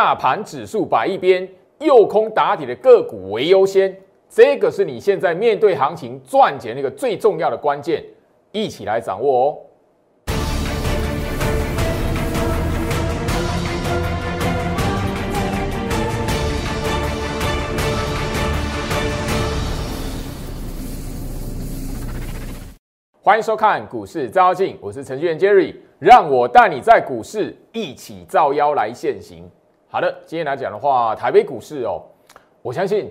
大盘指数摆一边，诱空打底的个股为优先，这个是你现在面对行情赚钱那个最重要的关键，一起来掌握哦。欢迎收看股市招妖镜，我是程序员 Jerry，让我带你在股市一起照妖来现行。好的，今天来讲的话，台北股市哦，我相信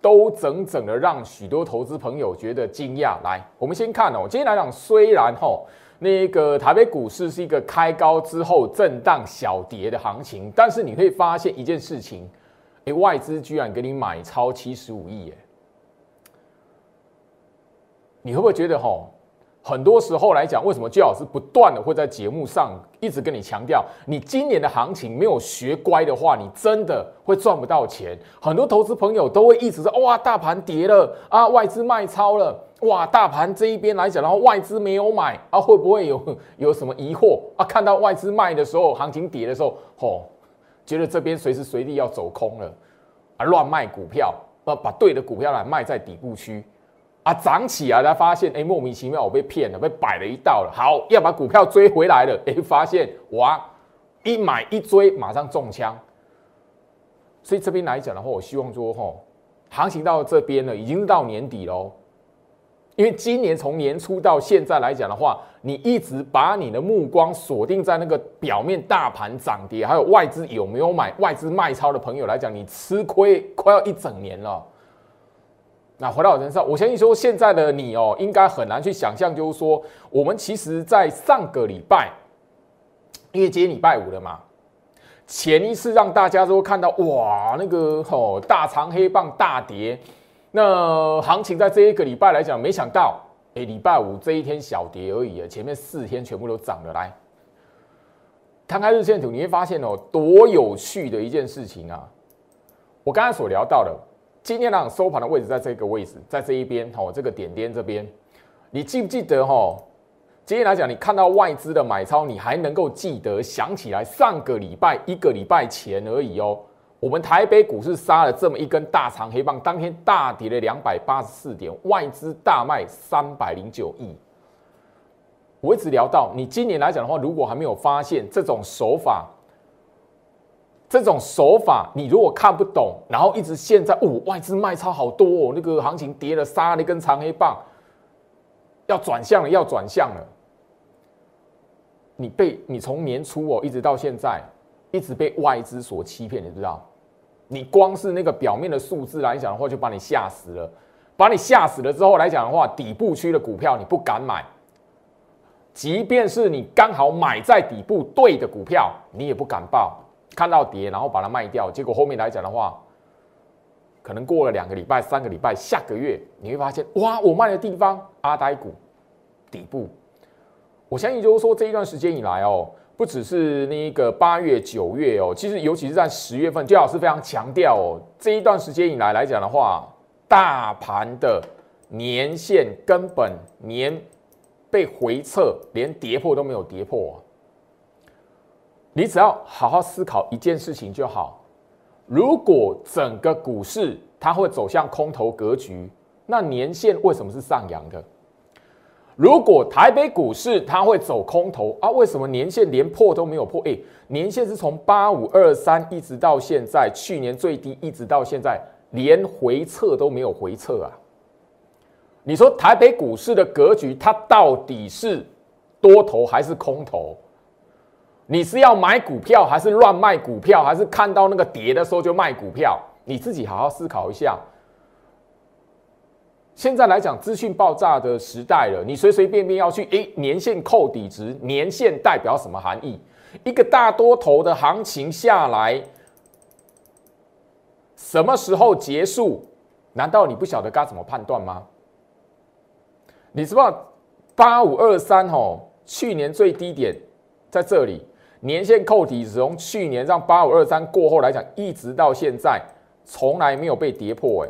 都整整的让许多投资朋友觉得惊讶。来，我们先看哦，今天来讲，虽然吼那个台北股市是一个开高之后震荡小跌的行情，但是你会发现一件事情，哎，外资居然给你买超七十五亿，耶，你会不会觉得吼？很多时候来讲，为什么姜老师不断的会在节目上一直跟你强调，你今年的行情没有学乖的话，你真的会赚不到钱。很多投资朋友都会一直说，哇，大盘跌了啊，外资卖超了，哇，大盘这一边来讲，然后外资没有买啊，会不会有有什么疑惑啊？看到外资卖的时候，行情跌的时候，吼，觉得这边随时随地要走空了啊，乱卖股票，啊，把对的股票来卖在底部区。啊，涨起来才发现，哎，莫名其妙，我被骗了，被摆了一道了。好，要把股票追回来了，哎，发现哇，一买一追，马上中枪。所以这边来讲的话，我希望说，吼，行情到这边了，已经是到年底喽。因为今年从年初到现在来讲的话，你一直把你的目光锁定在那个表面大盘涨跌，还有外资有没有买、外资卖超的朋友来讲，你吃亏快要一整年了。那回到我身上，我相信说现在的你哦，应该很难去想象，就是说我们其实，在上个礼拜，因为今天礼拜五了嘛，前一次让大家都看到哇，那个哦大长黑棒大跌，那行情在这一个礼拜来讲，没想到哎礼拜五这一天小跌而已啊，前面四天全部都涨了来。摊开日线图，你会发现哦，多有趣的一件事情啊！我刚才所聊到的。今天呢，收盘的位置在这个位置，在这一边哦，这个点点这边，你记不记得哈？今天来讲，你看到外资的买超，你还能够记得想起来上个礼拜一个礼拜前而已哦。我们台北股市杀了这么一根大长黑棒，当天大跌了两百八十四点，外资大卖三百零九亿。我一直聊到，你今年来讲的话，如果还没有发现这种手法。这种手法，你如果看不懂，然后一直现在哦，外资卖超好多哦，那个行情跌了，杀了一根长黑棒，要转向了，要转向了。你被你从年初哦，一直到现在，一直被外资所欺骗，你知道？你光是那个表面的数字来讲的话，就把你吓死了。把你吓死了之后来讲的话，底部区的股票你不敢买，即便是你刚好买在底部对的股票，你也不敢报。看到跌，然后把它卖掉，结果后面来讲的话，可能过了两个礼拜、三个礼拜，下个月你会发现，哇，我卖的地方阿呆股底部。我相信就是说这一段时间以来哦，不只是那个八月、九月哦，其实尤其是在十月份，最老师非常强调哦，这一段时间以来来讲的话，大盘的年线根本年被回撤，连跌破都没有跌破。你只要好好思考一件事情就好。如果整个股市它会走向空头格局，那年线为什么是上扬的？如果台北股市它会走空头啊，为什么年线连破都没有破？诶，年线是从八五二三一直到现在，去年最低一直到现在，连回撤都没有回撤啊！你说台北股市的格局，它到底是多头还是空头？你是要买股票，还是乱卖股票，还是看到那个跌的时候就卖股票？你自己好好思考一下。现在来讲，资讯爆炸的时代了，你随随便便要去诶，年限扣底值，年限代表什么含义？一个大多头的行情下来，什么时候结束？难道你不晓得该怎么判断吗？你知道八五二三哦，去年最低点在这里。年线扣底从去年让八五二三过后来讲，一直到现在从来没有被跌破，哎，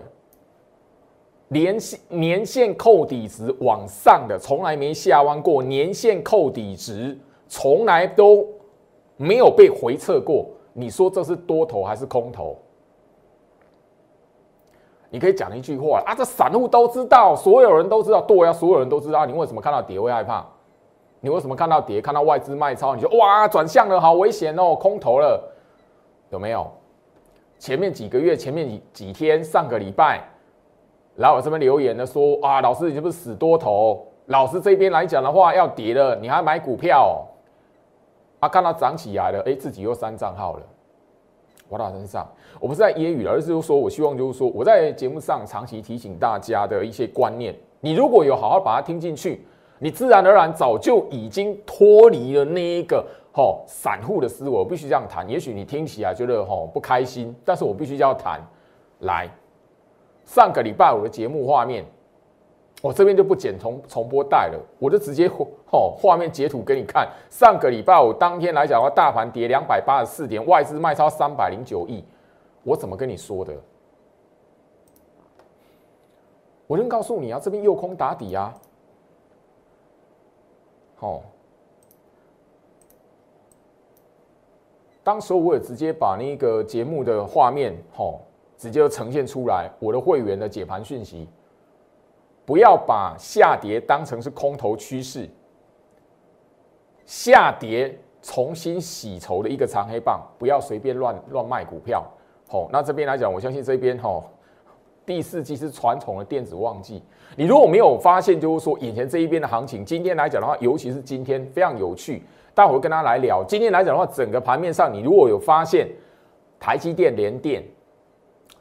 年线年线扣底值往上的从来没下弯过，年线扣底值从来都没有被回撤过，你说这是多头还是空头？你可以讲一句话啊，这散户都知道，所有人都知道，对啊，所有人都知道。你为什么看到跌会害怕？你为什么看到跌，看到外资卖超，你就哇转向了，好危险哦，空头了，有没有？前面几个月，前面几几天，上个礼拜，来我这边留言的说啊，老师你是不是死多头？老师这边来讲的话，要跌了，你还买股票？啊，看到涨起来了，哎，自己又删账号了。我打身上，我不是在揶揄，而是说我希望就是说，我在节目上长期提醒大家的一些观念，你如果有好好把它听进去，你自然而然早就已经脱离了那一个吼散户的思维。我必须这样谈，也许你听起来觉得吼不开心，但是我必须要谈。来，上个礼拜五的节目画面。我这边就不剪重重播带了，我就直接吼画面截图给你看。上个礼拜五当天来讲的话，大盘跌两百八十四点，外资卖超三百零九亿，我怎么跟你说的？我能告诉你啊，这边右空打底啊，哦。当时我也直接把那个节目的画面吼直接呈现出来，我的会员的解盘讯息。不要把下跌当成是空头趋势，下跌重新洗筹的一个长黑棒，不要随便乱乱卖股票。好，那这边来讲，我相信这边哈，第四季是传统的电子旺季。你如果没有发现，就是说眼前这一边的行情，今天来讲的话，尤其是今天非常有趣，待会跟大家来聊。今天来讲的话，整个盘面上，你如果有发现台积电、联电。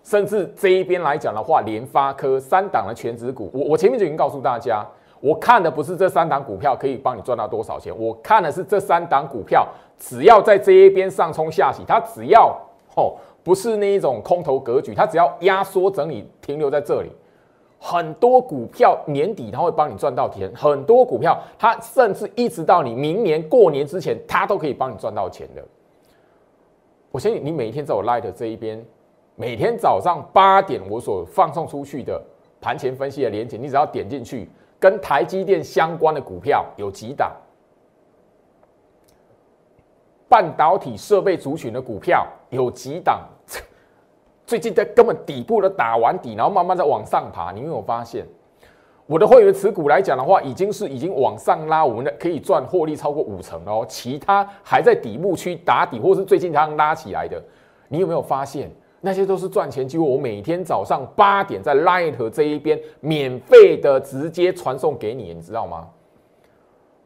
甚至这一边来讲的话，联发科三档的全指股，我我前面就已经告诉大家，我看的不是这三档股票可以帮你赚到多少钱，我看的是这三档股票，只要在这一边上冲下洗，它只要哦不是那一种空头格局，它只要压缩整理停留在这里，很多股票年底它会帮你赚到钱，很多股票它甚至一直到你明年过年之前，它都可以帮你赚到钱的。我相信你每天在我 Light 这一边。每天早上八点，我所放送出去的盘前分析的连结，你只要点进去，跟台积电相关的股票有几档，半导体设备族群的股票有几档，最近在根本底部都打完底，然后慢慢的往上爬。你有没有发现，我的会员持股来讲的话，已经是已经往上拉，我们的可以赚获利超过五成哦。其他还在底部区打底，或是最近刚拉起来的，你有没有发现？那些都是赚钱机会，我每天早上八点在 Light 这一边免费的直接传送给你，你知道吗？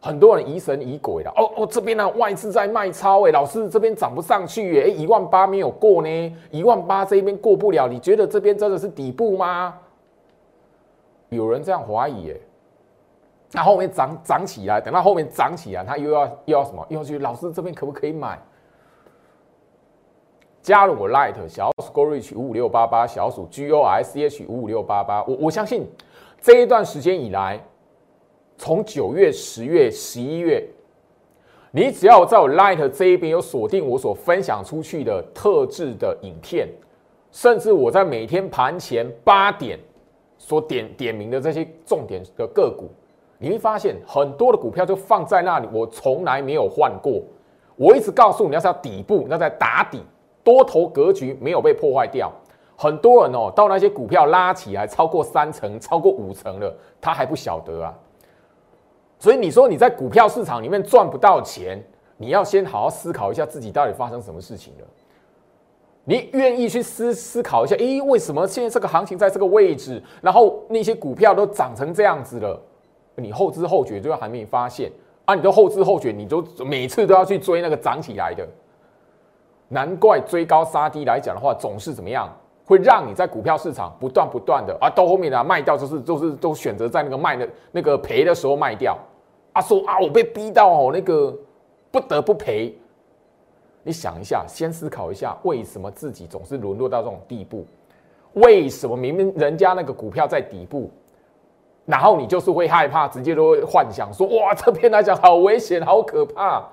很多人疑神疑鬼的，哦哦，这边呢外资在卖超，哎，老师这边涨不上去，哎，一万八没有过呢，一万八这边过不了，你觉得这边真的是底部吗？有人这样怀疑，哎，那后面涨涨起来，等到后面涨起来，他又要又要什么？又要去老师这边可不可以买？加入我 Light 小鼠 Go Reach 五五六八八小鼠 gosh 五五六八八，我我相信这一段时间以来，从九月、十月、十一月，你只要在我 Light 这一边有锁定我所分享出去的特制的影片，甚至我在每天盘前八点所点点名的这些重点的个股，你会发现很多的股票就放在那里，我从来没有换过。我一直告诉你要是要底部，那在打底。多头格局没有被破坏掉，很多人哦，到那些股票拉起来超过三成、超过五成了，他还不晓得啊。所以你说你在股票市场里面赚不到钱，你要先好好思考一下自己到底发生什么事情了。你愿意去思思考一下，诶，为什么现在这个行情在这个位置，然后那些股票都涨成这样子了，你后知后觉就还没发现啊？你都后知后觉，你都每次都要去追那个涨起来的。难怪追高杀低来讲的话，总是怎么样，会让你在股票市场不断不断的啊，到后面呢卖掉，就是就是都选择在那个卖的那个赔的时候卖掉啊，说啊我被逼到哦那个不得不赔。你想一下，先思考一下，为什么自己总是沦落到这种地步？为什么明明人家那个股票在底部，然后你就是会害怕，直接都会幻想说哇这边来讲好危险，好可怕。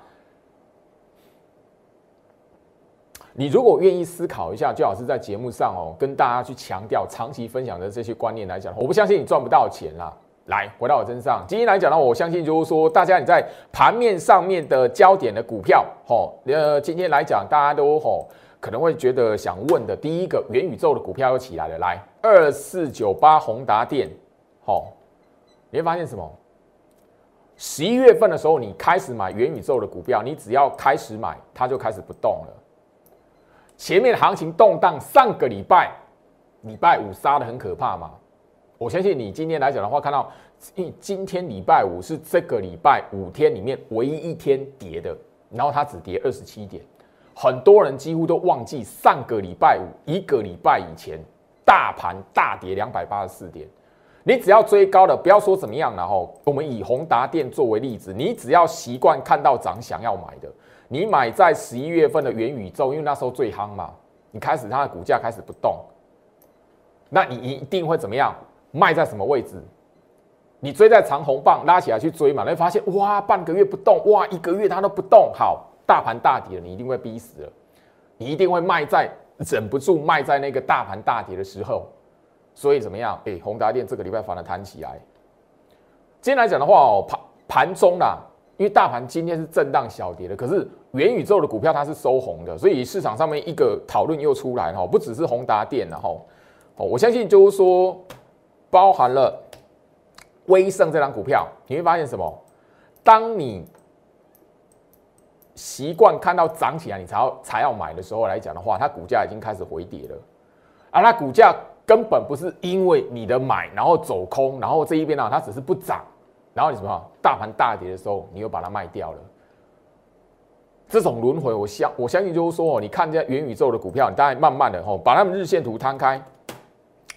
你如果愿意思考一下，最好是在节目上哦，跟大家去强调长期分享的这些观念来讲，我不相信你赚不到钱啦。来回到我身上，今天来讲呢，我相信就是说，大家你在盘面上面的焦点的股票，吼，呃，今天来讲，大家都吼可能会觉得想问的，第一个元宇宙的股票又起来了，来二四九八宏达电，吼，你会发现什么？十一月份的时候，你开始买元宇宙的股票，你只要开始买，它就开始不动了。前面行情动荡，上个礼拜礼拜五杀的很可怕嘛。我相信你今天来讲的话，看到，因为今天礼拜五是这个礼拜五天里面唯一一天跌的，然后它只跌二十七点，很多人几乎都忘记上个礼拜五一个礼拜以前大盘大跌两百八十四点。你只要追高的，不要说怎么样了吼。我们以宏达电作为例子，你只要习惯看到涨想要买的，你买在十一月份的元宇宙，因为那时候最夯嘛，你开始它的股价开始不动，那你一定会怎么样？卖在什么位置？你追在长红棒拉起来去追嘛，你会发现哇，半个月不动，哇，一个月它都不动，好，大盘大跌了，你一定会逼死了，你一定会卖在忍不住卖在那个大盘大跌的时候。所以怎么样？哎，宏达电这个礼拜反而弹起来。今天来讲的话哦，盘盘中啦，因为大盘今天是震荡小跌的，可是元宇宙的股票它是收红的，所以市场上面一个讨论又出来哈，不只是宏达电然后哦，我相信就是说。包含了威盛这张股票，你会发现什么？当你习惯看到涨起来，你才要才要买的时候来讲的话，它股价已经开始回跌了。而它股价根本不是因为你的买，然后走空，然后这一边呢，它只是不涨，然后你什么？大盘大跌的时候，你又把它卖掉了。这种轮回，我相我相信就是说，你看这元宇宙的股票，你大概慢慢的吼，把它们日线图摊开。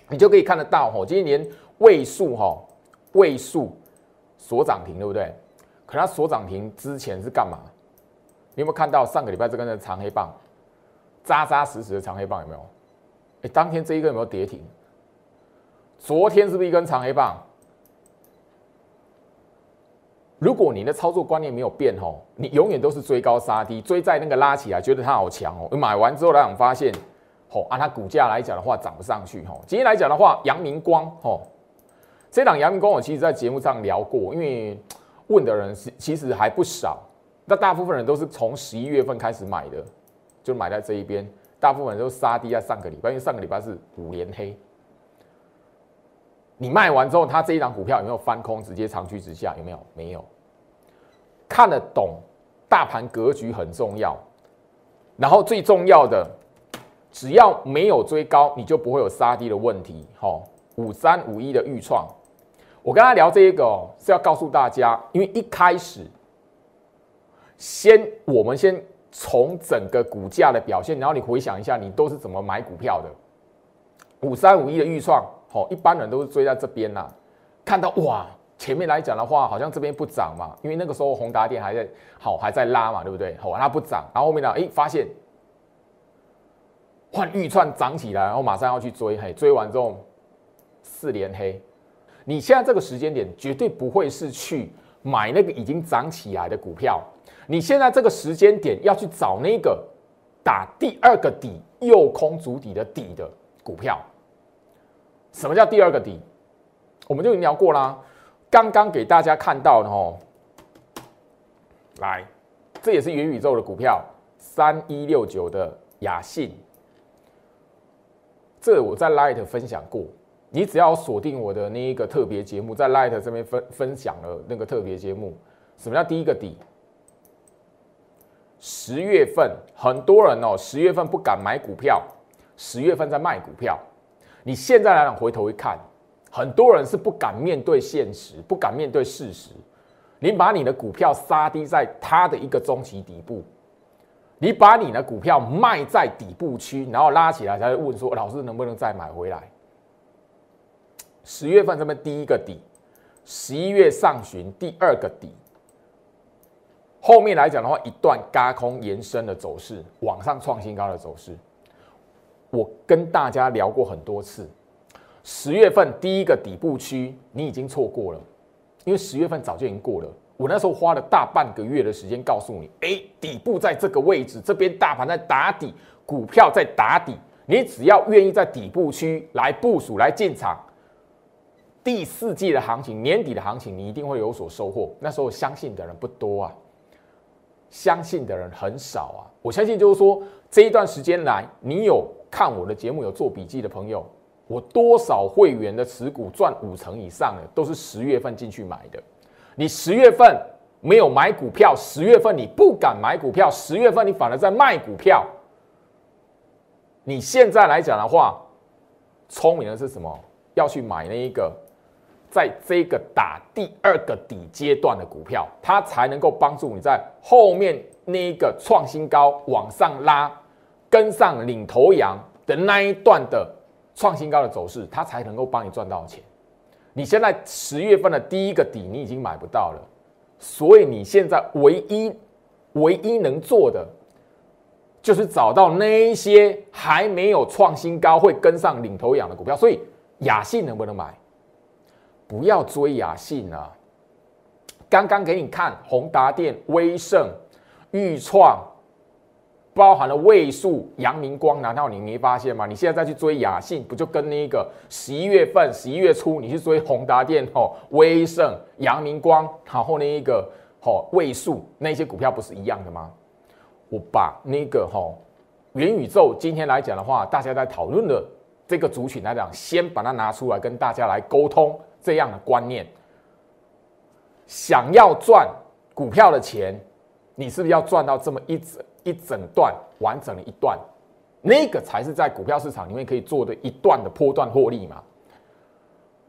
你就可以看得到，吼，今年位数，哈，位数所涨停，对不对？可它所涨停之前是干嘛？你有没有看到上个礼拜这根的长黑棒，扎扎实实的长黑棒有没有？哎，当天这一根有没有跌停？昨天是不是一根长黑棒？如果你的操作观念没有变，吼，你永远都是追高杀低，追在那个拉起来，觉得它好强哦，买完之后来讲发现。吼，按它股价来讲的话，涨不上去。吼，今天来讲的话，阳明光，吼，这档阳明光，我其实在节目上聊过，因为问的人是其实还不少。那大部分人都是从十一月份开始买的，就买在这一边。大部分人都杀低在上个礼拜，因为上个礼拜是五连黑。你卖完之后，它这一档股票有没有翻空，直接长驱直下？有没有？没有。看得懂大盘格局很重要，然后最重要的。只要没有追高，你就不会有杀低的问题。哈，五三五一的预创，我跟他聊这一个是要告诉大家，因为一开始先我们先从整个股价的表现，然后你回想一下，你都是怎么买股票的？五三五一的预创，好，一般人都是追在这边呐。看到哇，前面来讲的话，好像这边不涨嘛，因为那个时候宏达电还在好还在拉嘛，对不对？好，它不涨，然后后面呢，哎，发现。换预串涨起来，然后马上要去追，嘿，追完之后四连黑。你现在这个时间点绝对不会是去买那个已经涨起来的股票，你现在这个时间点要去找那个打第二个底、右空足底的底的股票。什么叫第二个底？我们就已经聊过啦，刚刚给大家看到的哦，来，这也是元宇宙的股票，三一六九的雅信。这我在 Light 分享过，你只要锁定我的那一个特别节目，在 Light 这边分分享了那个特别节目。什么叫第一个底？十月份很多人哦，十月份不敢买股票，十月份在卖股票。你现在来讲回头一看，很多人是不敢面对现实，不敢面对事实。你把你的股票杀低在它的一个中期底部。你把你的股票卖在底部区，然后拉起来，才会问说：“老师能不能再买回来？”十月份这边第一个底，十一月上旬第二个底，后面来讲的话，一段嘎空延伸的走势，往上创新高的走势。我跟大家聊过很多次，十月份第一个底部区你已经错过了，因为十月份早就已经过了。我那时候花了大半个月的时间告诉你，哎，底部在这个位置，这边大盘在打底，股票在打底，你只要愿意在底部区来部署、来进场，第四季的行情，年底的行情，你一定会有所收获。那时候相信的人不多啊，相信的人很少啊。我相信就是说，这一段时间来，你有看我的节目、有做笔记的朋友，我多少会员的持股赚五成以上的，都是十月份进去买的。你十月份没有买股票，十月份你不敢买股票，十月份你反而在卖股票。你现在来讲的话，聪明的是什么？要去买那一个。在这个打第二个底阶段的股票，它才能够帮助你在后面那一个创新高往上拉，跟上领头羊的那一段的创新高的走势，它才能够帮你赚到钱。你现在十月份的第一个底你已经买不到了，所以你现在唯一唯一能做的，就是找到那一些还没有创新高会跟上领头羊的股票。所以雅信能不能买？不要追雅信啊！刚刚给你看宏达电、威盛、裕创，包含了位数、阳明光，难道你没发现吗？你现在再去追雅信，不就跟那个十一月份、十一月初你去追宏达电、哦、威盛、阳明光，然后那一个哦位数那些股票不是一样的吗？我把那个哈元宇宙今天来讲的话，大家在讨论的这个族群来讲，先把它拿出来跟大家来沟通。这样的观念，想要赚股票的钱，你是不是要赚到这么一整一整段完整的一段？那个才是在股票市场里面可以做的一段的波段获利嘛？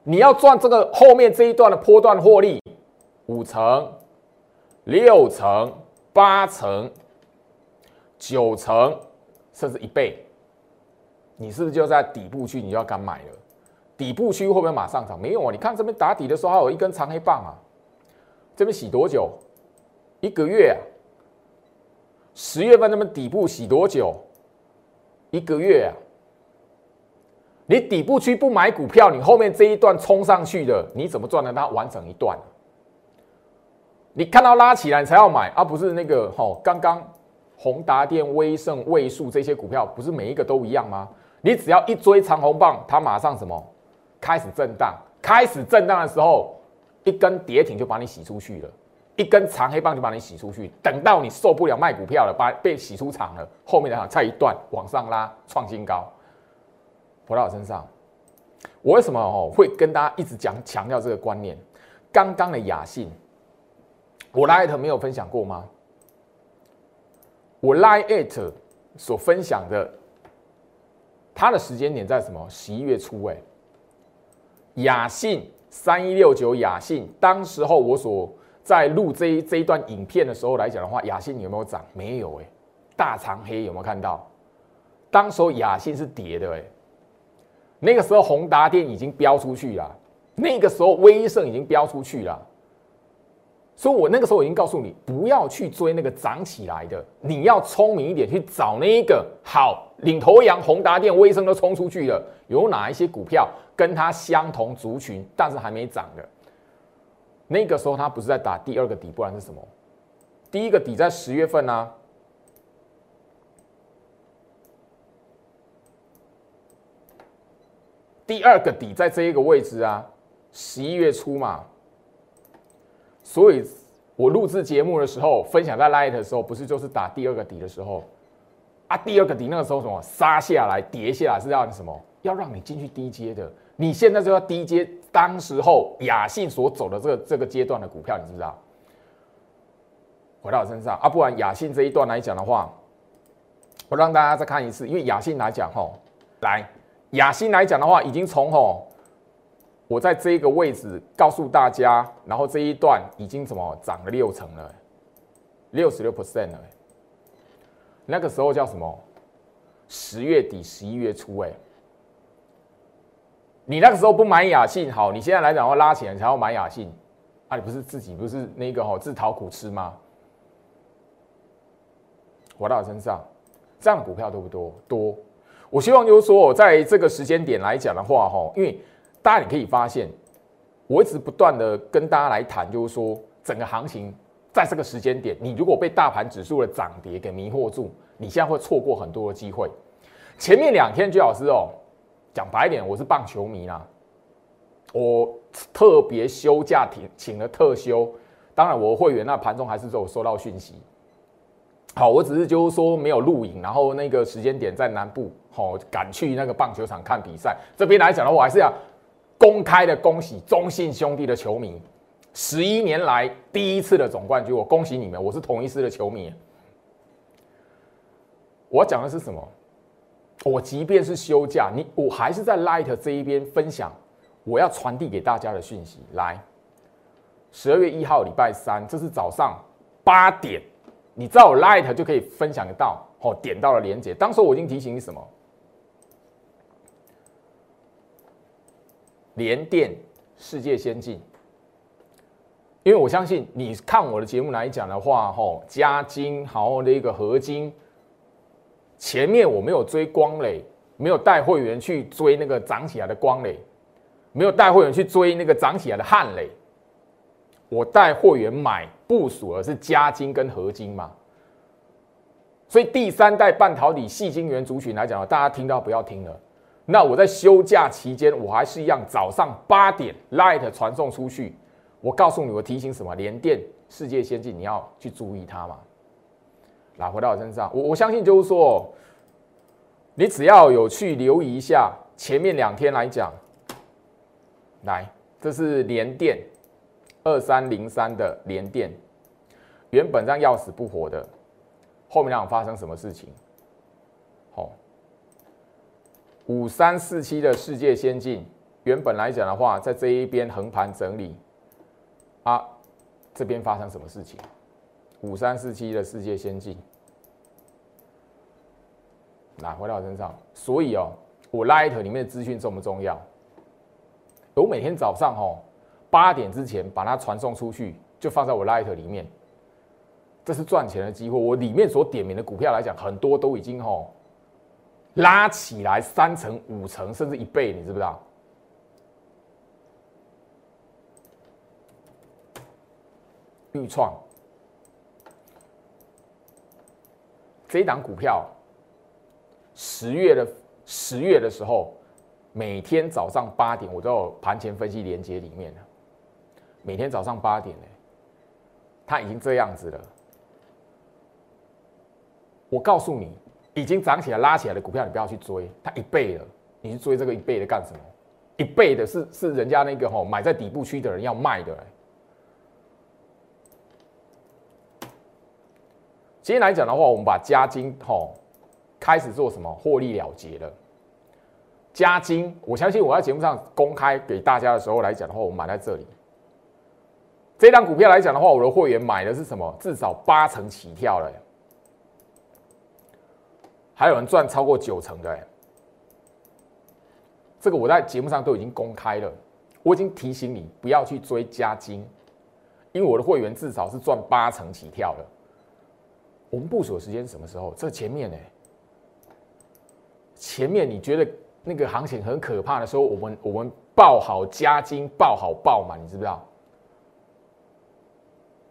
你要赚这个后面这一段的波段获利，五成、六成、八成、九成，甚至一倍，你是不是就在底部区？你就要敢买了？底部区会不会马上涨？没有啊！你看这边打底的时候还有一根长黑棒啊，这边洗多久？一个月啊！十月份那边底部洗多久？一个月啊！你底部区不买股票，你后面这一段冲上去的，你怎么赚得它完整一段？你看到拉起来才要买，而不是那个吼刚刚宏达电、威盛、位数这些股票，不是每一个都一样吗？你只要一追长红棒，它马上什么？开始震荡，开始震荡的时候，一根跌停就把你洗出去了，一根长黑棒就把你洗出去。等到你受不了卖股票了，把被洗出场了，后面的哈再一段往上拉，创新高。回到我身上，我为什么哦会跟大家一直讲强调这个观念？刚刚的雅信，我 l i t 没有分享过吗？我 l i t 所分享的，它的时间点在什么？十一月初，哎。雅信三一六九，雅信当时候我所在录这一这一段影片的时候来讲的话，雅信有没有涨？没有哎，大长黑有没有看到？当时候雅信是跌的哎，那个时候宏达电已经飙出去了，那个时候威盛已经飙出去了。所以我那个时候已经告诉你，不要去追那个涨起来的，你要聪明一点，去找那一个好领头羊，宏达电、威盛都冲出去了，有哪一些股票跟它相同族群，但是还没涨的？那个时候它不是在打第二个底，不然是什么？第一个底在十月份呢？第二个底在这一个位置啊，十一月初嘛。所以，我录制节目的时候，分享在 Light 的时候，不是就是打第二个底的时候啊？第二个底那个时候什么杀下来、跌下来是要什么？要让你进去低阶的。你现在就要低阶，当时候雅信所走的这个这个阶段的股票，你知不知道？回到我身上啊，不然雅信这一段来讲的话，我让大家再看一次，因为雅信来讲吼，来雅信来讲的话，已经从吼。我在这个位置告诉大家，然后这一段已经怎么涨了六成了，六十六 percent 了。那个时候叫什么？十月底、十一月初，哎，你那个时候不买雅信，好，你现在来讲要拉起来才要买雅信，啊，你不是自己不是那个哈自讨苦吃吗？活到身上，这样股票多不多？多。我希望就是说，我在这个时间点来讲的话，哈，因为。大家你可以发现，我一直不断的跟大家来谈，就是说整个行情在这个时间点，你如果被大盘指数的涨跌给迷惑住，你现在会错过很多的机会。前面两天，居老师哦，讲白一点，我是棒球迷啦。我特别休假请请了特休，当然我会员那盘中还是有收到讯息。好，我只是就是说没有录影，然后那个时间点在南部，好赶去那个棒球场看比赛。这边来讲的话，我还是要公开的恭喜中信兄弟的球迷，十一年来第一次的总冠军，我恭喜你们！我是同一师的球迷。我讲的是什么？我即便是休假，你我还是在 Light 这一边分享我要传递给大家的讯息。来，十二月一号礼拜三，这是早上八点。你知道我 Light 就可以分享得到，哦，点到了连接。当时我已经提醒你什么？联电世界先进，因为我相信你看我的节目来讲的话，吼，加金好的一个合金，前面我没有追光磊，没有带会员去追那个涨起来的光磊，没有带会员去追那个涨起来的汉磊。我带会员买部署的是加金跟合金嘛，所以第三代半导体细晶圆族群来讲，大家听到不要听了。那我在休假期间，我还是一样早上八点 light 传送出去。我告诉你，我提醒什么？联电世界先进，你要去注意它嘛。来，回到我身上，我我相信就是说，你只要有去留意一下前面两天来讲，来，这是联电。二三零三的联电，原本让要死不活的，后面两发生什么事情？好，五三四七的世界先进，原本来讲的话，在这一边横盘整理，啊，这边发生什么事情？五三四七的世界先进，拿回到我身上，所以哦，我 Light 里面的资讯重不重要？我每天早上哦。八点之前把它传送出去，就放在我 Light 里面，这是赚钱的机会。我里面所点名的股票来讲，很多都已经吼拉起来三成、五成，甚至一倍，你知不知道？预创这一档股票，十月的十月的时候，每天早上八点，我都有盘前分析连接里面的。每天早上八点呢，它已经这样子了。我告诉你，已经涨起来、拉起来的股票，你不要去追，它一倍了，你去追这个一倍的干什么？一倍的是是人家那个吼买在底部区的人要卖的。今天来讲的话，我们把加金吼开始做什么获利了结了。加金，我相信我在节目上公开给大家的时候来讲的话，我买在这里。这张股票来讲的话，我的会员买的是什么？至少八成起跳了，还有人赚超过九成的。这个我在节目上都已经公开了，我已经提醒你不要去追加金，因为我的会员至少是赚八成起跳的。我们部署的时间是什么时候？这前面呢？前面你觉得那个行情很可怕的时候，我们我们报好加金，报好报满，你知不知道？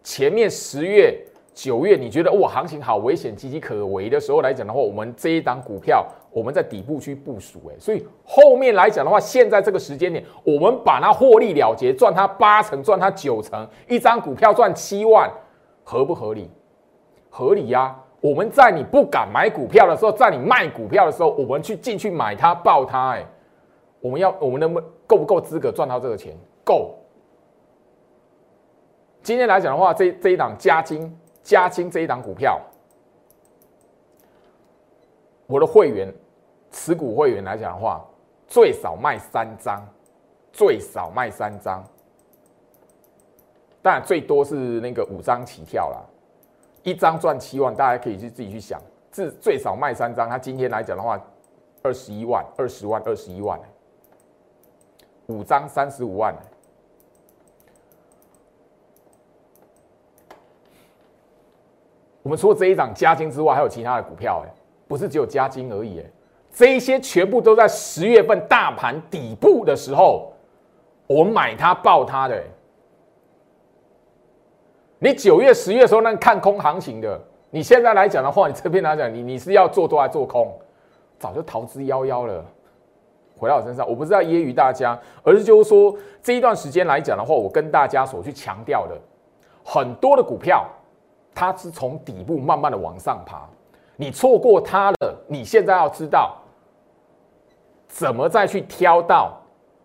前面十月、九月，你觉得哇，行情好危险、岌岌可危的时候来讲的话，我们这一档股票，我们在底部去部署，哎，所以后面来讲的话，现在这个时间点，我们把它获利了结，赚它八成，赚它九成，一张股票赚七万，合不合理？合理呀！我们在你不敢买股票的时候，在你卖股票的时候，我们去进去买它、爆它，哎，我们要，我们能不够不够资格赚到这个钱？够。今天来讲的话，这这一档加金加金这一档股票，我的会员持股会员来讲的话，最少卖三张，最少卖三张，当然最多是那个五张起跳了，一张赚七万，大家可以去自己去想，至最少卖三张，他今天来讲的话，二十一万、二十万、二十一万，五张三十五万。我们除了这一档加金之外，还有其他的股票，哎，不是只有加金而已，哎，这一些全部都在十月份大盘底部的时候，我买它爆它的。你九月、十月的时候那看空行情的，你现在来讲的话，你这边来讲，你你是要做多还是做空？早就逃之夭夭了。回到我身上，我不是要揶揄大家，而是就是说这一段时间来讲的话，我跟大家所去强调的很多的股票，它是从底部慢慢的往上爬，你错过它了，你现在要知道怎么再去挑到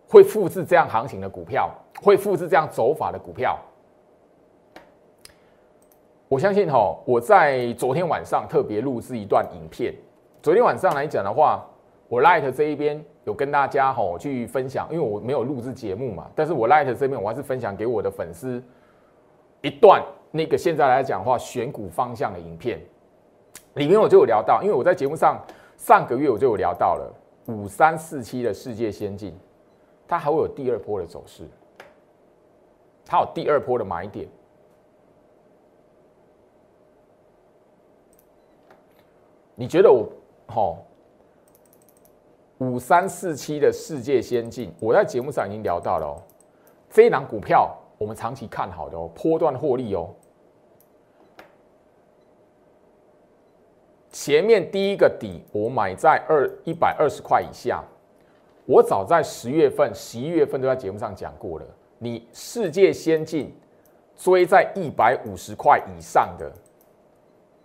会复制这样行情的股票，会复制这样走法的股票。我相信哈，我在昨天晚上特别录制一段影片。昨天晚上来讲的话，我 Light 这一边有跟大家哈去分享，因为我没有录制节目嘛，但是我 Light 这边我还是分享给我的粉丝一段那个现在来讲的话选股方向的影片，里面我就有聊到，因为我在节目上上个月我就有聊到了五三四七的世界先进，它还会有第二波的走势，它有第二波的买点。你觉得我好？五三四七的世界先进，我在节目上已经聊到了哦。这一档股票我们长期看好的哦，波段获利哦。前面第一个底我买在二一百二十块以下，我早在十月份、十一月份都在节目上讲过了。你世界先进追在一百五十块以上的，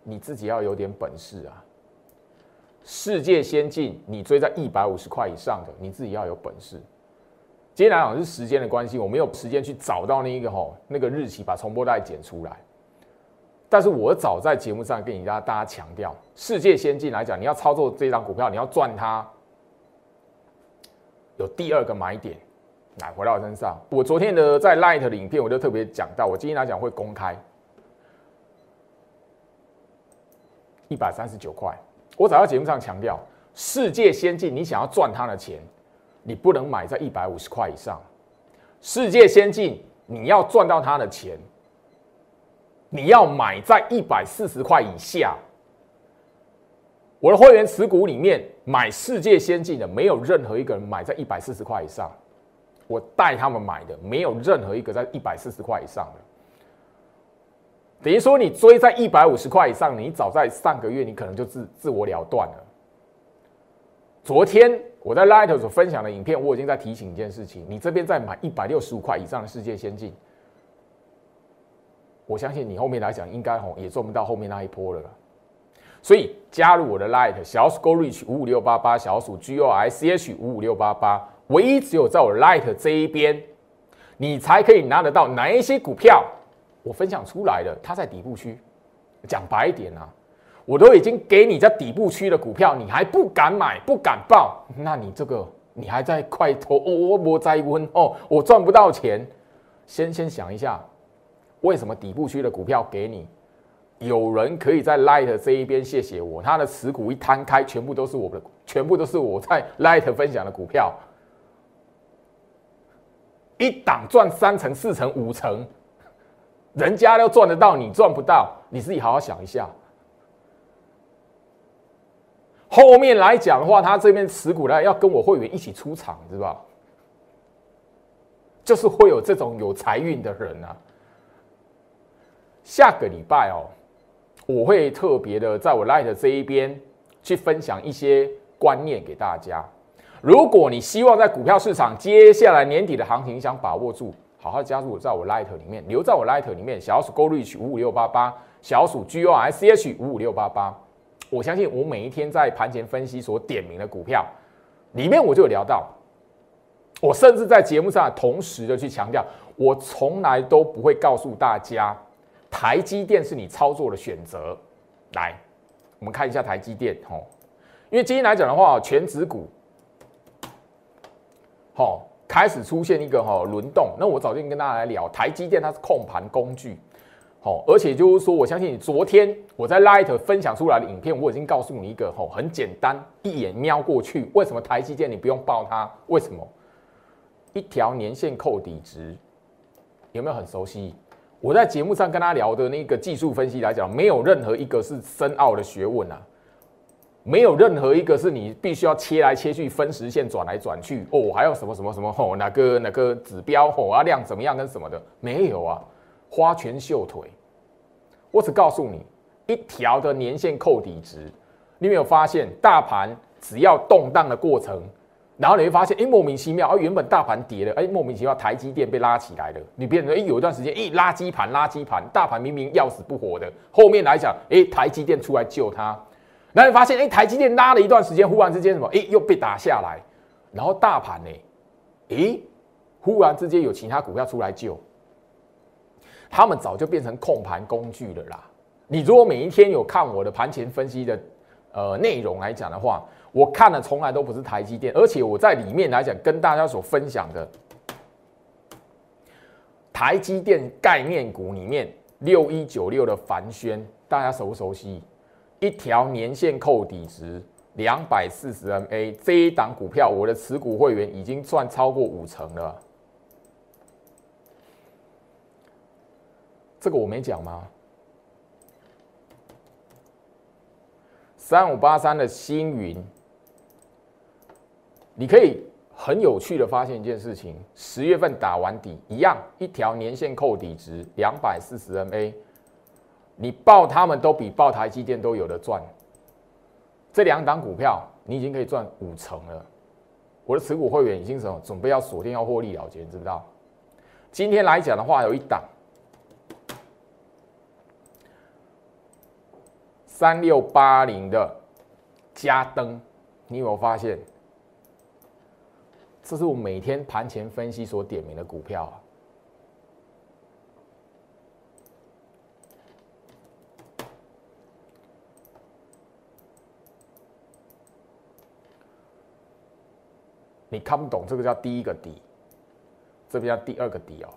你自己要有点本事啊。世界先进，你追在一百五十块以上的，你自己要有本事。今天来讲是时间的关系，我没有时间去找到那一个吼那个日期，把重播带剪出来。但是我早在节目上跟你家大家强调，世界先进来讲，你要操作这张股票，你要赚它，有第二个买点。来回到我身上，我昨天的在 Light 的影片，我就特别讲到，我今天来讲会公开一百三十九块。我早在节目上强调，世界先进，你想要赚它的钱，你不能买在一百五十块以上。世界先进，你要赚到它的钱，你要买在一百四十块以下。我的会员持股里面买世界先进的，没有任何一个人买在一百四十块以上。我带他们买的，没有任何一个在一百四十块以上的。等于说，你追在一百五十块以上，你早在上个月，你可能就自自我了断了。昨天我在 Light 所分享的影片，我已经在提醒一件事情：你这边在买一百六十五块以上的世界先进，我相信你后面来讲应该吼也做不到后面那一波了。所以加入我的 Light 小鼠 Go Reach 五五六八八小鼠 G O I C H 五五六八八，唯一只有在我 Light 这一边，你才可以拿得到哪一些股票。我分享出来了，它在底部区。讲白一点啊，我都已经给你在底部区的股票，你还不敢买、不敢报，那你这个你还在快投哦，我在温哦，我赚不到钱。先先想一下，为什么底部区的股票给你？有人可以在 Light 这一边谢谢我，他的持股一摊开，全部都是我的，全部都是我在 Light 分享的股票，一档赚三成、四成、五成。人家都赚得到，你赚不到，你自己好好想一下。后面来讲的话，他这边持股呢要跟我会员一起出场，是吧？就是会有这种有财运的人啊。下个礼拜哦，我会特别的在我 Light 这一边去分享一些观念给大家。如果你希望在股票市场接下来年底的行情想把握住。好好加入在我 Light 里面，留在我 Light 里面。小鼠 Go Reach 五五六八八，小鼠 G O I C H 五五六八八。我相信我每一天在盘前分析所点名的股票里面，我就有聊到。我甚至在节目上同时的去强调，我从来都不会告诉大家台积电是你操作的选择。来，我们看一下台积电哦，因为今天来讲的话，全指股，好。开始出现一个哈轮动，那我早就跟大家来聊，台积电它是控盘工具，好，而且就是说，我相信你昨天我在 Light 分享出来的影片，我已经告诉你一个哈很简单，一眼瞄过去，为什么台积电你不用报它？为什么？一条年线扣底值，有没有很熟悉？我在节目上跟他聊的那个技术分析来讲，没有任何一个是深奥的学问啊。没有任何一个是你必须要切来切去分时线转来转去哦，还有什么什么什么哦，哪个哪个指标哦啊量怎么样跟什么的没有啊，花拳绣腿。我只告诉你一条的年线扣底值，你有没有发现大盘只要动荡的过程，然后你会发现，哎，莫名其妙，而原本大盘跌了，哎，莫名其妙，台积电被拉起来了。你变成，哎，有一段时间，哎，垃圾盘，垃圾盘，大盘明明要死不活的，后面来讲，哎，台积电出来救它。那你发现，哎，台积电拉了一段时间，忽然之间什么，哎，又被打下来。然后大盘呢，哎，忽然之间有其他股票出来救，他们早就变成控盘工具了啦。你如果每一天有看我的盘前分析的，呃，内容来讲的话。我看的从来都不是台积电，而且我在里面来讲，跟大家所分享的台积电概念股里面，六一九六的凡轩，大家熟不熟悉？一条年限扣底值两百四十 MA，这一档股票，我的持股会员已经赚超过五成了。这个我没讲吗？三五八三的星云。你可以很有趣的发现一件事情：十月份打完底，一样一条年线扣底值两百四十 MA，你报他们都比报台积电都有的赚。这两档股票你已经可以赚五成了。我的持股会员已经什么准备要锁定要获利了结，你知不知道？今天来讲的话，有一档三六八零的加登，你有没有发现？这是我每天盘前分析所点名的股票啊！你看不懂这个叫第一个底，这边叫第二个底哦。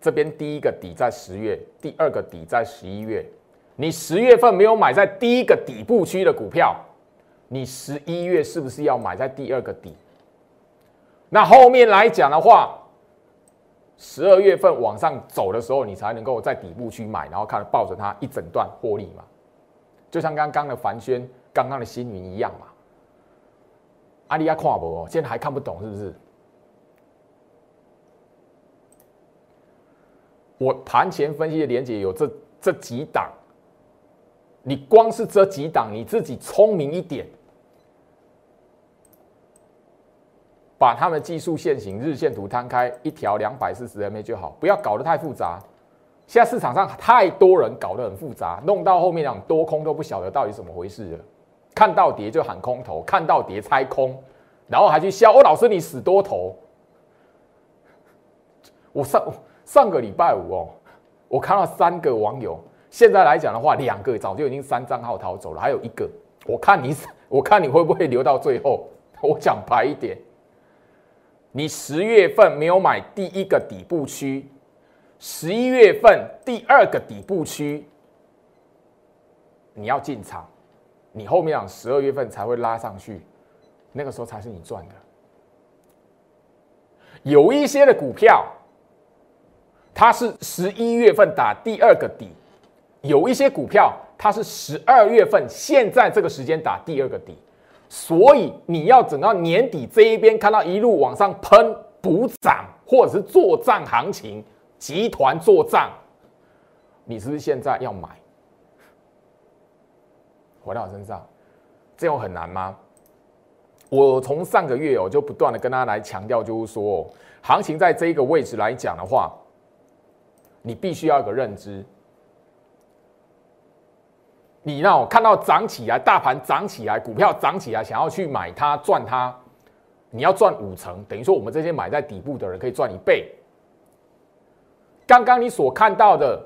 这边第一个底在十月，第二个底在十一月。你十月份没有买在第一个底部区的股票。你十一月是不是要买在第二个底？那后面来讲的话，十二月份往上走的时候，你才能够在底部去买，然后看抱着它一整段获利嘛。就像刚刚的凡轩、刚刚的星云一样嘛。阿里亚跨博现在还看不懂是不是？我盘前分析的连接有这这几档，你光是这几档，你自己聪明一点。把他们技术线型日线图摊开，一条两百四十 MA 就好，不要搞得太复杂。现在市场上太多人搞得很复杂，弄到后面讲多空都不晓得到底怎么回事了。看到跌就喊空头，看到跌猜空，然后还去笑哦，老师你死多头。我上上个礼拜五哦，我看到三个网友，现在来讲的话，两个早就已经三账号逃走了，还有一个，我看你我看你会不会留到最后？我讲白一点。你十月份没有买第一个底部区，十一月份第二个底部区，你要进场，你后面讲十二月份才会拉上去，那个时候才是你赚的。有一些的股票，它是十一月份打第二个底，有一些股票它是十二月份现在这个时间打第二个底。所以你要等到年底这一边看到一路往上喷补涨，或者是做账行情，集团做账，你是不是现在要买？回到我身上，这样很难吗？我从上个月我就不断的跟大家来强调，就是说，行情在这一个位置来讲的话，你必须要有个认知。你让我看到涨起来，大盘涨起来，股票涨起来，想要去买它赚它，你要赚五成，等于说我们这些买在底部的人可以赚一倍。刚刚你所看到的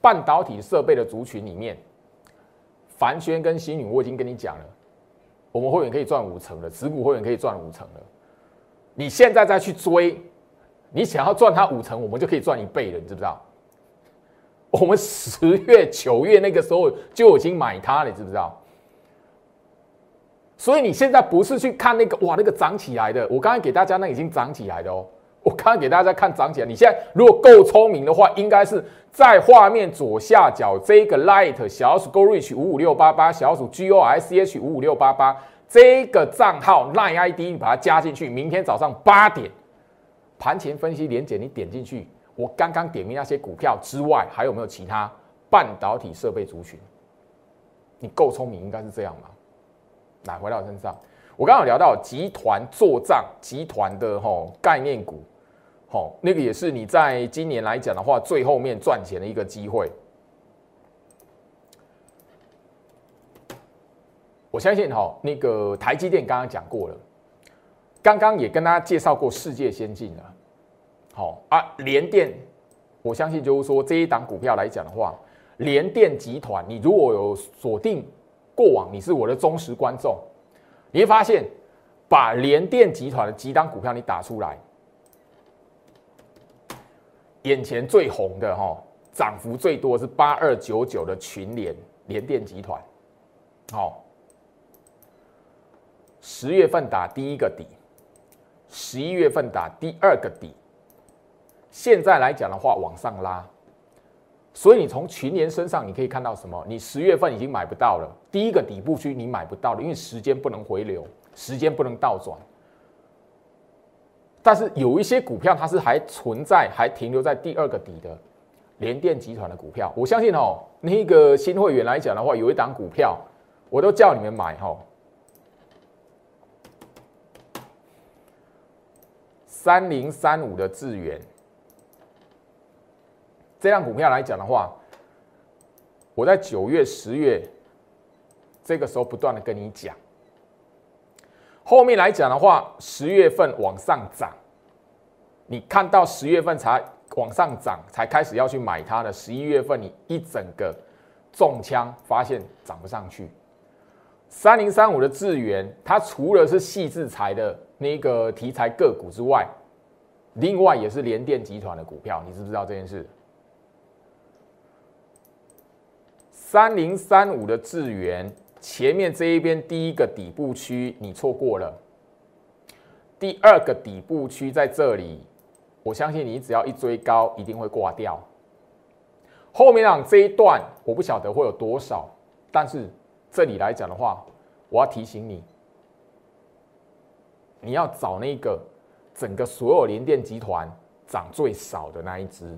半导体设备的族群里面，凡轩跟新宇我已经跟你讲了，我们会员可以赚五成了，持股会员可以赚五成了。你现在再去追，你想要赚它五成，我们就可以赚一倍了，你知不知道？我们十月、九月那个时候就已经买它了，你知不知道？所以你现在不是去看那个哇，那个涨起来的。我刚才给大家那已经涨起来的哦。我刚刚给大家看涨起来。你现在如果够聪明的话，应该是在画面左下角这个 light 小鼠 go reach 五五六八八小鼠 g o s h 五五六八八这个账号 line ID，你把它加进去。明天早上八点盘前分析连结，你点进去。我刚刚点名那些股票之外，还有没有其他半导体设备族群？你够聪明，应该是这样吧？来，回到我身上，我刚刚有聊到集团做账，集团的吼概念股，哦那个也是你在今年来讲的话，最后面赚钱的一个机会。我相信哈，那个台积电刚刚讲过了，刚刚也跟大家介绍过世界先进了，好啊，联电，我相信就是说这一档股票来讲的话，联电集团，你如果有锁定过往，你是我的忠实观众，你会发现，把联电集团的几档股票你打出来，眼前最红的哈，涨幅最多是八二九九的群联联电集团，好。十月份打第一个底，十一月份打第二个底，现在来讲的话往上拉，所以你从群联身上你可以看到什么？你十月份已经买不到了，第一个底部区你买不到了，因为时间不能回流，时间不能倒转。但是有一些股票它是还存在，还停留在第二个底的，联电集团的股票，我相信哦，那个新会员来讲的话，有一档股票我都叫你们买哦。三零三五的智源，这张股票来讲的话，我在九月、十月这个时候不断的跟你讲，后面来讲的话，十月份往上涨，你看到十月份才往上涨，才开始要去买它的，十一月份你一整个中枪，发现涨不上去。三零三五的智源，它除了是细制材的。那个题材个股之外，另外也是联电集团的股票，你知不知道这件事？三零三五的智源前面这一边第一个底部区你错过了，第二个底部区在这里，我相信你只要一追高一定会挂掉。后面让这一段我不晓得会有多少，但是这里来讲的话，我要提醒你。你要找那个整个所有联电集团涨最少的那一只，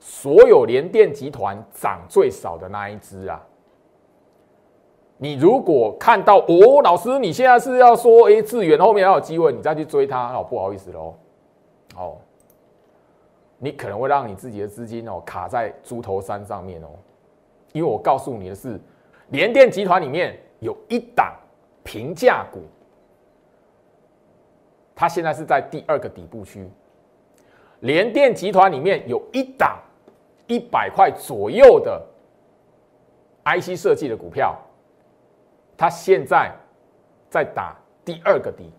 所有联电集团涨最少的那一只啊！你如果看到哦，老师，你现在是要说，哎，智远后面还有机会，你再去追它，哦，不好意思喽，哦，你可能会让你自己的资金哦卡在猪头山上面哦，因为我告诉你的是，联电集团里面有一档平价股。它现在是在第二个底部区，联电集团里面有一档一百块左右的 IC 设计的股票，它现在在打第二个底。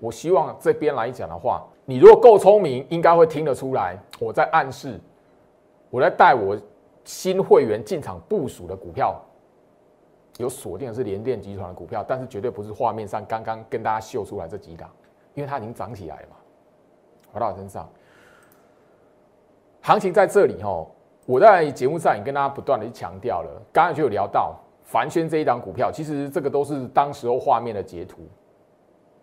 我希望这边来讲的话，你如果够聪明，应该会听得出来，我在暗示，我在带我新会员进场部署的股票，有锁定的是联电集团的股票，但是绝对不是画面上刚刚跟大家秀出来这几档。因为它已经涨起来了嘛，回到我身上，行情在这里哈。我在节目上也跟大家不断的去强调了，刚才就有聊到凡轩这一档股票，其实这个都是当时候画面的截图。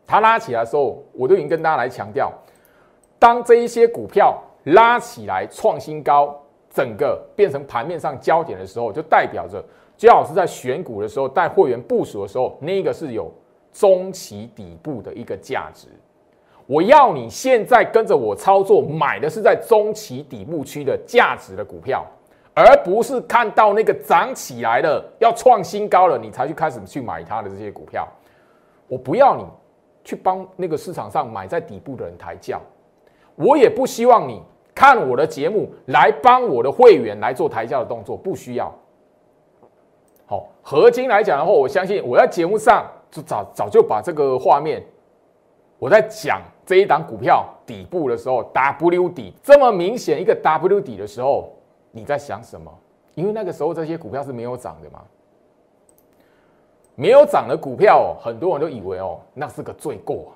它拉起来的时候，我都已经跟大家来强调，当这一些股票拉起来创新高，整个变成盘面上焦点的时候，就代表着焦老师在选股的时候带会员部署的时候，那个是有中期底部的一个价值。我要你现在跟着我操作，买的是在中期底部区的价值的股票，而不是看到那个涨起来了要创新高了，你才去开始去买它的这些股票。我不要你去帮那个市场上买在底部的人抬轿，我也不希望你看我的节目来帮我的会员来做抬轿的动作，不需要。好，合金来讲的话，我相信我在节目上就早早就把这个画面。我在讲这一档股票底部的时候，W 底这么明显一个 W 底的时候，你在想什么？因为那个时候这些股票是没有涨的嘛，没有涨的股票，很多人都以为哦，那是个罪过。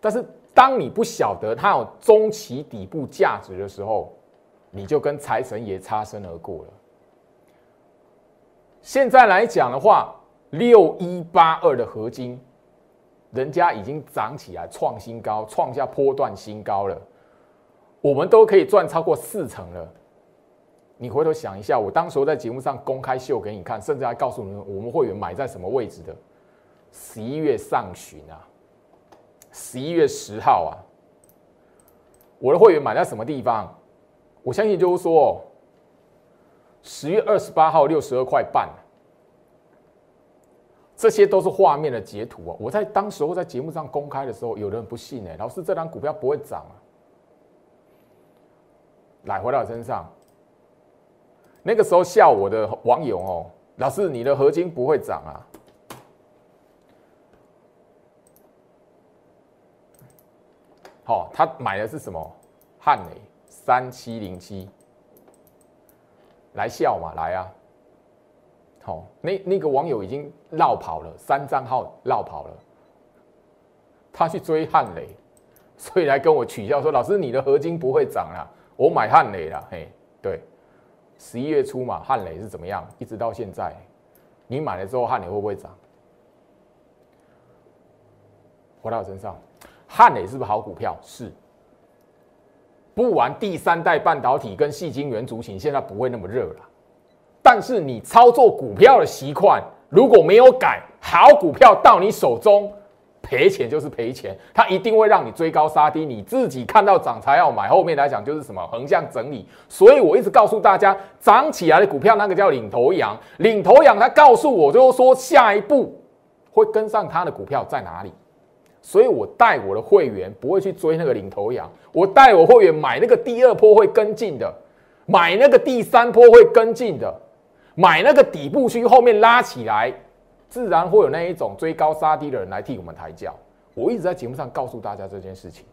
但是当你不晓得它有中期底部价值的时候，你就跟财神爷擦身而过了。现在来讲的话，六一八二的合金。人家已经涨起来，创新高，创下波段新高了。我们都可以赚超过四成了。你回头想一下，我当时候在节目上公开秀给你看，甚至还告诉你们我们会员买在什么位置的。十一月上旬啊，十一月十号啊，我的会员买在什么地方？我相信就是说，十月二十八号六十二块半，这些都是画面的截图啊。我在当时候在节目上公开的时候，有人不信哎，老师这张股票不会涨啊。来回到身上。那个时候笑我的网友哦，老师你的合金不会涨啊？好，他买的是什么？汉雷三七零七，来笑嘛，来啊！好，那那个网友已经绕跑了，三账号绕跑了，他去追汉雷，所以来跟我取笑说，老师你的合金不会涨啊，我买汉磊了，嘿，对。十一月初嘛，汉磊是怎么样？一直到现在，你买了之后，汉磊会不会涨？回到我身上，汉磊是不是好股票？是。不玩第三代半导体跟细晶圆族群，现在不会那么热了。但是你操作股票的习惯如果没有改，好股票到你手中。赔钱就是赔钱，它一定会让你追高杀低，你自己看到涨才要买。后面来讲就是什么横向整理，所以我一直告诉大家，涨起来的股票那个叫领头羊，领头羊他告诉我就是说下一步会跟上他的股票在哪里，所以我带我的会员不会去追那个领头羊，我带我会员买那个第二波会跟进的，买那个第三波会跟进的，买那个底部区后面拉起来。自然会有那一种追高杀低的人来替我们抬轿。我一直在节目上告诉大家这件事情。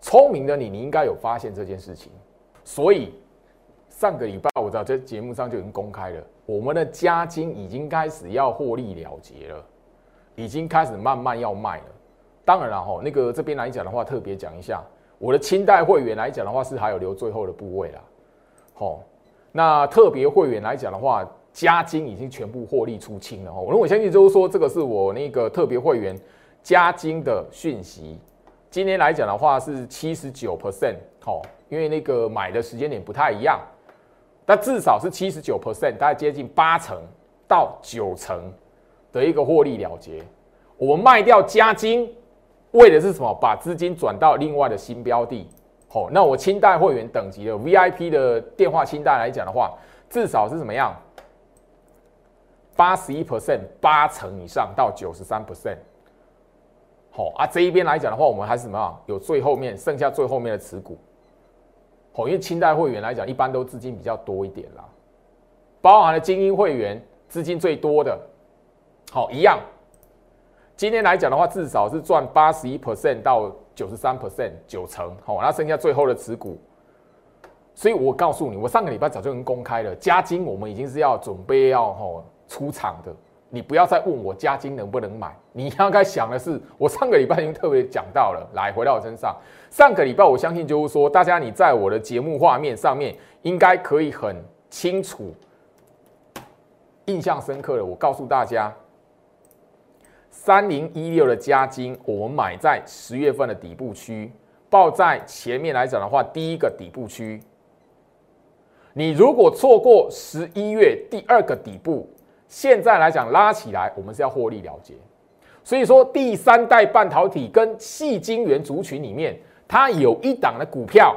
聪明的你，你应该有发现这件事情。所以上个礼拜我在节目上就已经公开了，我们的加金已经开始要获利了结了，已经开始慢慢要卖了。当然了哈，那个这边来讲的话，特别讲一下，我的清代会员来讲的话是还有留最后的部位啦。好，那特别会员来讲的话。加金已经全部获利出清了哦，那我相信就是说，这个是我那个特别会员加金的讯息。今天来讲的话是七十九 percent，好，因为那个买的时间点不太一样，但至少是七十九 percent，大概接近八成到九成的一个获利了结。我们卖掉加金，为的是什么？把资金转到另外的新标的。好，那我清代会员等级的 VIP 的电话清单来讲的话，至少是怎么样？八十一 percent，八成以上到九十三 percent，好啊，这一边来讲的话，我们还是什么有最后面剩下最后面的持股，好，因为清代会员来讲，一般都资金比较多一点啦，包含了精英会员资金最多的，好一样，今天来讲的话，至少是赚八十一 percent 到九十三 percent，九成，好，那剩下最后的持股，所以我告诉你，我上个礼拜早就已经公开了，加金我们已经是要准备要吼。出场的，你不要再问我加金能不能买，你应该想的是，我上个礼拜已经特别讲到了。来，回到我身上，上个礼拜我相信就是说，大家你在我的节目画面上面应该可以很清楚、印象深刻的。我告诉大家，三零一六的加金，我们买在十月份的底部区，报在前面来讲的话，第一个底部区。你如果错过十一月第二个底部，现在来讲拉起来，我们是要获利了结，所以说第三代半导体跟细晶圆族群里面，它有一档的股票，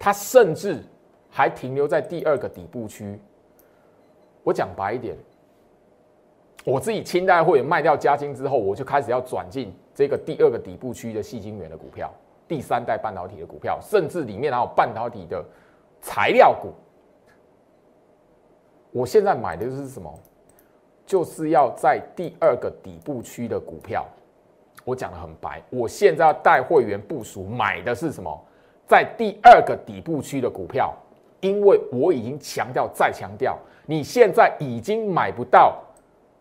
它甚至还停留在第二个底部区。我讲白一点，我自己清代会卖掉加金之后，我就开始要转进这个第二个底部区的细晶圆的股票，第三代半导体的股票，甚至里面还有半导体的材料股。我现在买的就是什么？就是要在第二个底部区的股票，我讲的很白。我现在要带会员部署买的是什么？在第二个底部区的股票，因为我已经强调再强调，你现在已经买不到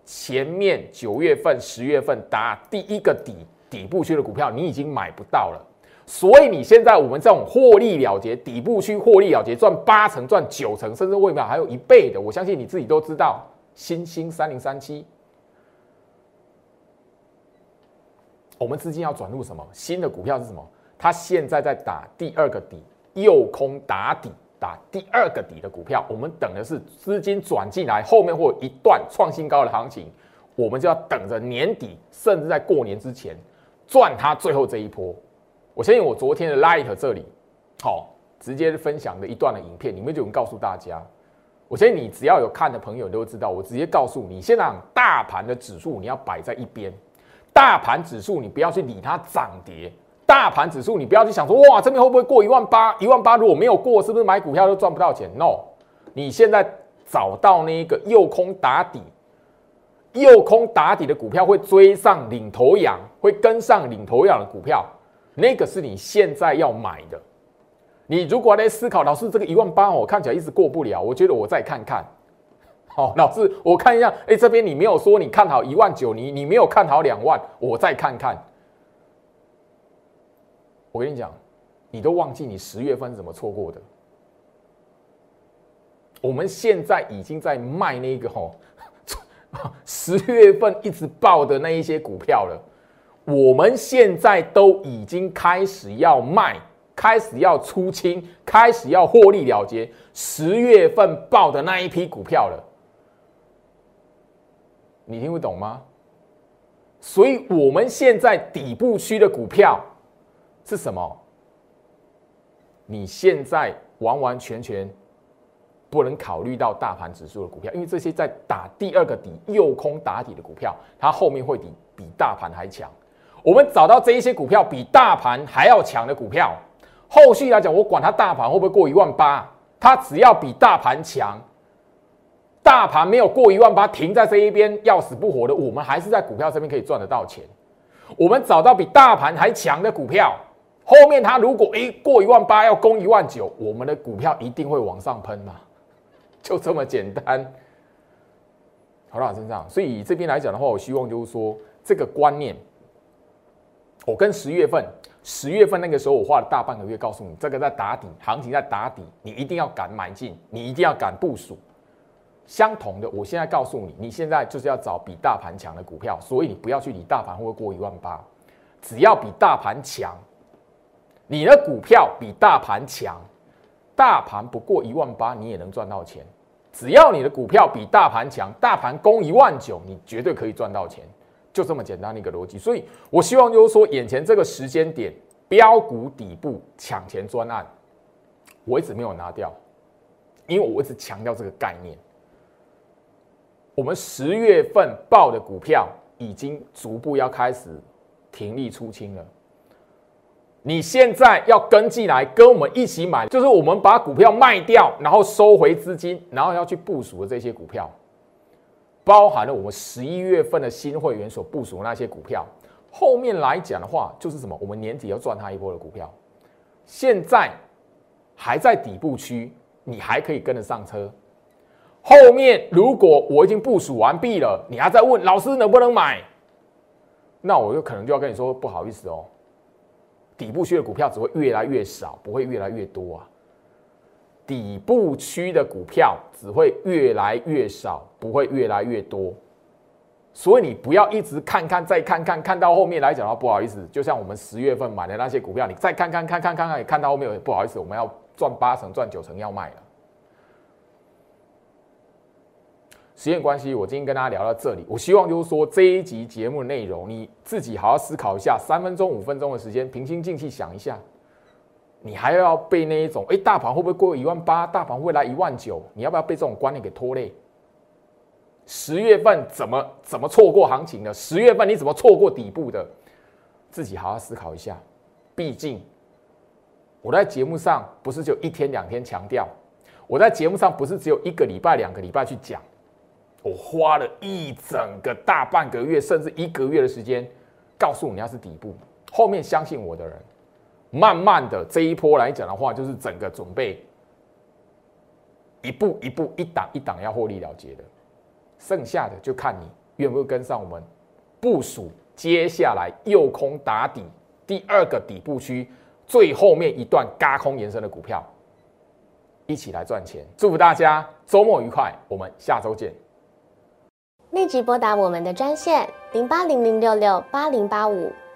前面九月份、十月份打第一个底底部区的股票，你已经买不到了。所以你现在我们这种获利了结底部区获利了结赚八成、赚九成，甚至未来还有一倍的，我相信你自己都知道。新兴三零三七，我们资金要转入什么新的股票是什么？它现在在打第二个底，右空打底，打第二个底的股票，我们等的是资金转进来，后面会有一段创新高的行情，我们就要等着年底，甚至在过年之前赚它最后这一波。我相信我昨天的 Light 这里，好，直接分享的一段的影片，里面就能告诉大家。我相信你只要有看的朋友都知道，我直接告诉你，现在大盘的指数你要摆在一边，大盘指数你不要去理它涨跌。大盘指数，你不要去想说哇，这边会不会过一万八？一万八如果没有过，是不是买股票都赚不到钱？No，你现在找到那个右空打底、右空打底的股票，会追上领头羊，会跟上领头羊的股票，那个是你现在要买的。你如果在思考，老师这个一万八，我看起来一直过不了，我觉得我再看看。好，老师我看一下，哎，这边你没有说你看好一万九，你你没有看好两万，我再看看。我跟你讲，你都忘记你十月份怎么错过的。我们现在已经在卖那个吼，十月份一直爆的那一些股票了。我们现在都已经开始要卖，开始要出清，开始要获利了结十月份报的那一批股票了。你听不懂吗？所以我们现在底部区的股票。是什么？你现在完完全全不能考虑到大盘指数的股票，因为这些在打第二个底、右空打底的股票，它后面会比比大盘还强。我们找到这一些股票比大盘还要强的股票，后续来讲，我管它大盘会不会过一万八，它只要比大盘强，大盘没有过一万八，停在这一边要死不活的，我们还是在股票这边可以赚得到钱。我们找到比大盘还强的股票。后面它如果诶过一万八要攻一万九，我们的股票一定会往上喷嘛，就这么简单。好了，身上，所以这边来讲的话，我希望就是说这个观念，我跟十月份十月份那个时候我花了大半个月告诉你，这个在打底，行情在打底，你一定要敢买进，你一定要敢部署。相同的，我现在告诉你，你现在就是要找比大盘强的股票，所以你不要去理大盘会不会过一万八，只要比大盘强。你的股票比大盘强，大盘不过一万八，你也能赚到钱。只要你的股票比大盘强，大盘攻一万九，你绝对可以赚到钱，就这么简单的一个逻辑。所以我希望就是说，眼前这个时间点，标股底部抢钱专案，我一直没有拿掉，因为我一直强调这个概念。我们十月份报的股票已经逐步要开始停利出清了。你现在要跟进来，跟我们一起买，就是我们把股票卖掉，然后收回资金，然后要去部署的这些股票，包含了我们十一月份的新会员所部署的那些股票。后面来讲的话，就是什么？我们年底要赚它一波的股票，现在还在底部区，你还可以跟得上车。后面如果我已经部署完毕了，你还在问老师能不能买，那我就可能就要跟你说不好意思哦。底部区的股票只会越来越少，不会越来越多啊！底部区的股票只会越来越少，不会越来越多。所以你不要一直看看再看看，看到后面来讲的话，不好意思，就像我们十月份买的那些股票，你再看看看看看看，看到后面不好意思，我们要赚八成、赚九成要卖了。时间关系，我今天跟大家聊到这里。我希望就是说这一集节目的内容，你自己好好思考一下，三分钟、五分钟的时间，平心静气想一下，你还要被那一种，哎，大盘会不会过一万八？大盘会来一万九？你要不要被这种观念给拖累？十月份怎么怎么错过行情的？十月份你怎么错过底部的？自己好好思考一下。毕竟我在节目上不是就一天两天强调，我在节目上不是只有一个礼拜、两个礼拜去讲。我花了一整个大半个月，甚至一个月的时间，告诉你要是底部，后面相信我的人，慢慢的这一波来讲的话，就是整个准备一步一步、一档一档要获利了结的，剩下的就看你愿不愿意跟上我们部署接下来右空打底第二个底部区最后面一段嘎空延伸的股票，一起来赚钱。祝福大家周末愉快，我们下周见。立即拨打我们的专线零八零零六六八零八五。